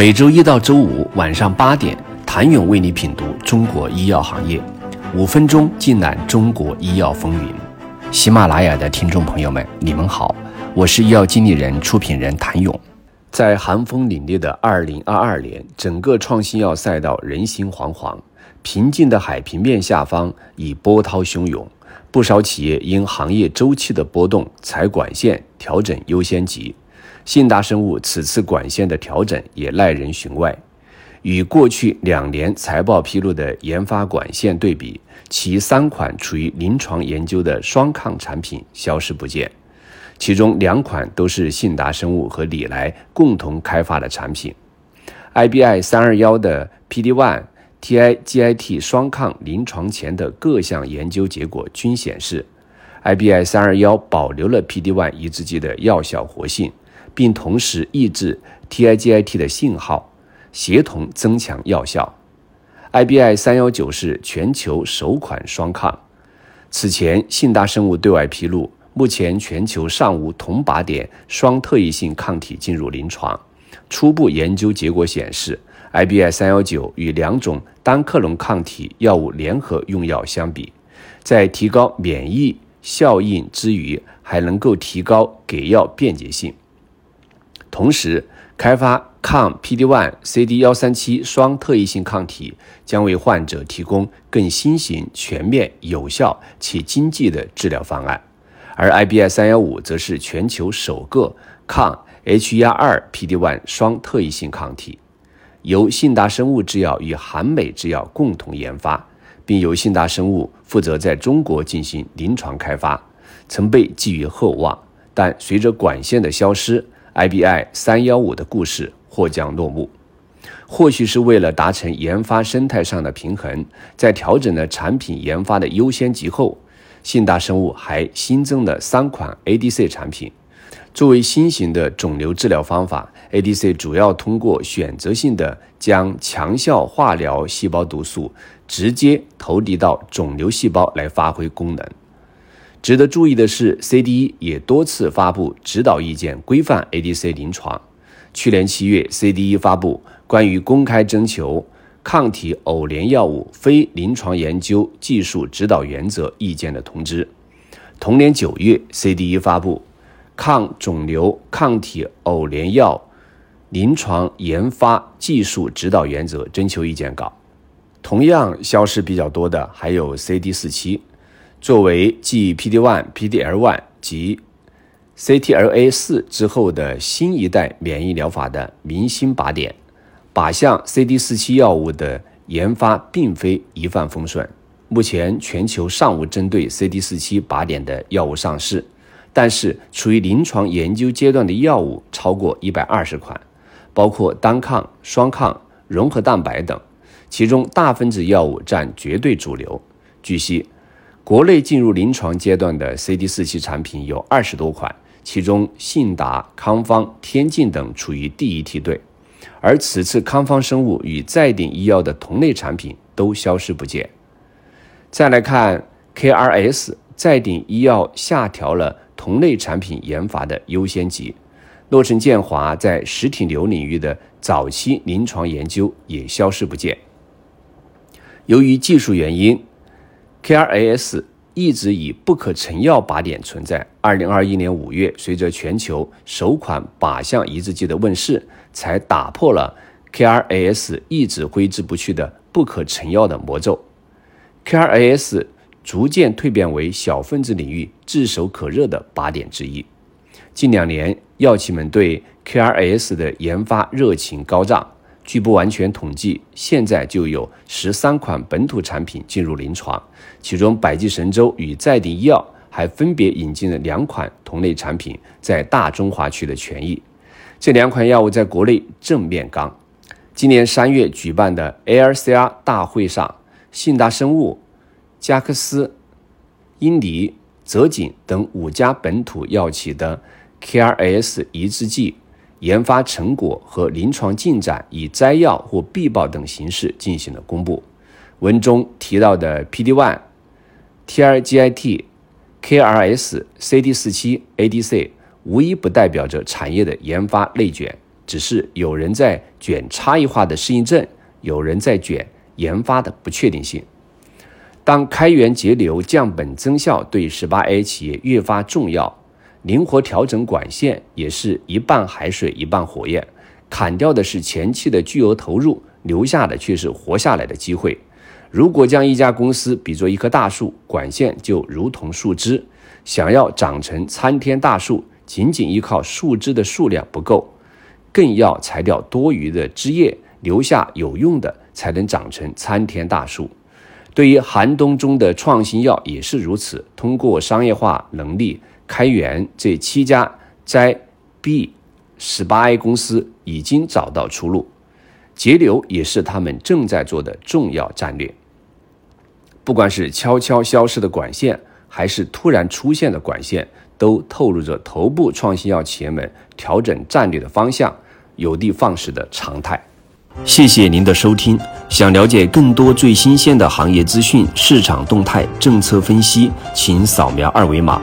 每周一到周五晚上八点，谭勇为你品读中国医药行业，五分钟尽览中国医药风云。喜马拉雅的听众朋友们，你们好，我是医药经理人、出品人谭勇。在寒风凛冽的二零二二年，整个创新药赛道人心惶惶，平静的海平面下方已波涛汹涌，不少企业因行业周期的波动，裁管线、调整优先级。信达生物此次管线的调整也耐人寻味，与过去两年财报披露的研发管线对比，其三款处于临床研究的双抗产品消失不见，其中两款都是信达生物和礼来共同开发的产品。IBI 三二幺的 PD-1、TIGIT 双抗临床前的各项研究结果均显示，IBI 三二幺保留了 PD-1 抑制剂的药效活性。并同时抑制 TIGIT 的信号，协同增强药效。IBI 三幺九是全球首款双抗。此前，信达生物对外披露，目前全球尚无同靶点双特异性抗体进入临床。初步研究结果显示，IBI 三幺九与两种单克隆抗体药物联合用药相比，在提高免疫效应之余，还能够提高给药便捷性。同时，开发抗 PD-1、CD137 双特异性抗体，将为患者提供更新型、全面、有效且经济的治疗方案。而 IBI 三幺五则是全球首个抗 H1 PD-1 双特异性抗体，由信达生物制药与韩美制药共同研发，并由信达生物负责在中国进行临床开发，曾被寄予厚望。但随着管线的消失，IBI 三幺五的故事或将落幕，或许是为了达成研发生态上的平衡，在调整了产品研发的优先级后，信达生物还新增了三款 ADC 产品。作为新型的肿瘤治疗方法，ADC 主要通过选择性的将强效化疗细胞毒素直接投递到肿瘤细胞来发挥功能。值得注意的是，CDE 也多次发布指导意见，规范 ADC 临床。去年七月，CDE 发布关于公开征求抗体偶联药物非临床研究技术指导原则意见的通知。同年九月，CDE 发布抗肿瘤抗体偶联药临床研发技术指导原则征求意见稿。同样消失比较多的还有 CD 四七。作为继 PD-1、PD-L1 及 CTLA-4 之后的新一代免疫疗法的明星靶点，靶向 CD47 药物的研发并非一帆风顺。目前全球尚无针对 CD47 靶点的药物上市，但是处于临床研究阶段的药物超过一百二十款，包括单抗、双抗、融合蛋白等，其中大分子药物占绝对主流。据悉。国内进入临床阶段的 CD47 产品有二十多款，其中信达、康方、天境等处于第一梯队，而此次康方生物与再鼎医药的同类产品都消失不见。再来看 KRS，再鼎医药下调了同类产品研发的优先级，诺城建华在实体瘤领域的早期临床研究也消失不见。由于技术原因。KRAS 一直以不可成药靶点存在。二零二一年五月，随着全球首款靶向抑制剂的问世，才打破了 KRAS 一直挥之不去的不可成药的魔咒。KRAS 逐渐蜕变为小分子领域炙手可热的靶点之一。近两年，药企们对 KRAS 的研发热情高涨。据不完全统计，现在就有十三款本土产品进入临床，其中百济神州与在鼎医药还分别引进了两款同类产品在大中华区的权益。这两款药物在国内正面刚。今年三月举办的 ALCR 大会上，信达生物、加克斯、英迪、泽锦等五家本土药企的 K R S 抑制剂。研发成果和临床进展以摘要或必报等形式进行了公布。文中提到的 PD-1、T R G I T、KRS、CD47、ADC，无一不代表着产业的研发内卷。只是有人在卷差异化的适应症，有人在卷研发的不确定性。当开源节流、降本增效对十八 A 企业越发重要，灵活调整管线也是一半海水一半火焰。砍掉的是前期的巨额投入，留下的却是活下来的机会。如果将一家公司比作一棵大树，管线就如同树枝，想要长成参天大树，仅仅依靠树枝的数量不够，更要裁掉多余的枝叶，留下有用的，才能长成参天大树。对于寒冬中的创新药也是如此。通过商业化能力，开源这七家在 B 十八 A 公司已经找到出路，节流也是他们正在做的重要战略。不管是悄悄消失的管线，还是突然出现的管线，都透露着头部创新药企业们调整战略的方向、有的放矢的常态。谢谢您的收听。想了解更多最新鲜的行业资讯、市场动态、政策分析，请扫描二维码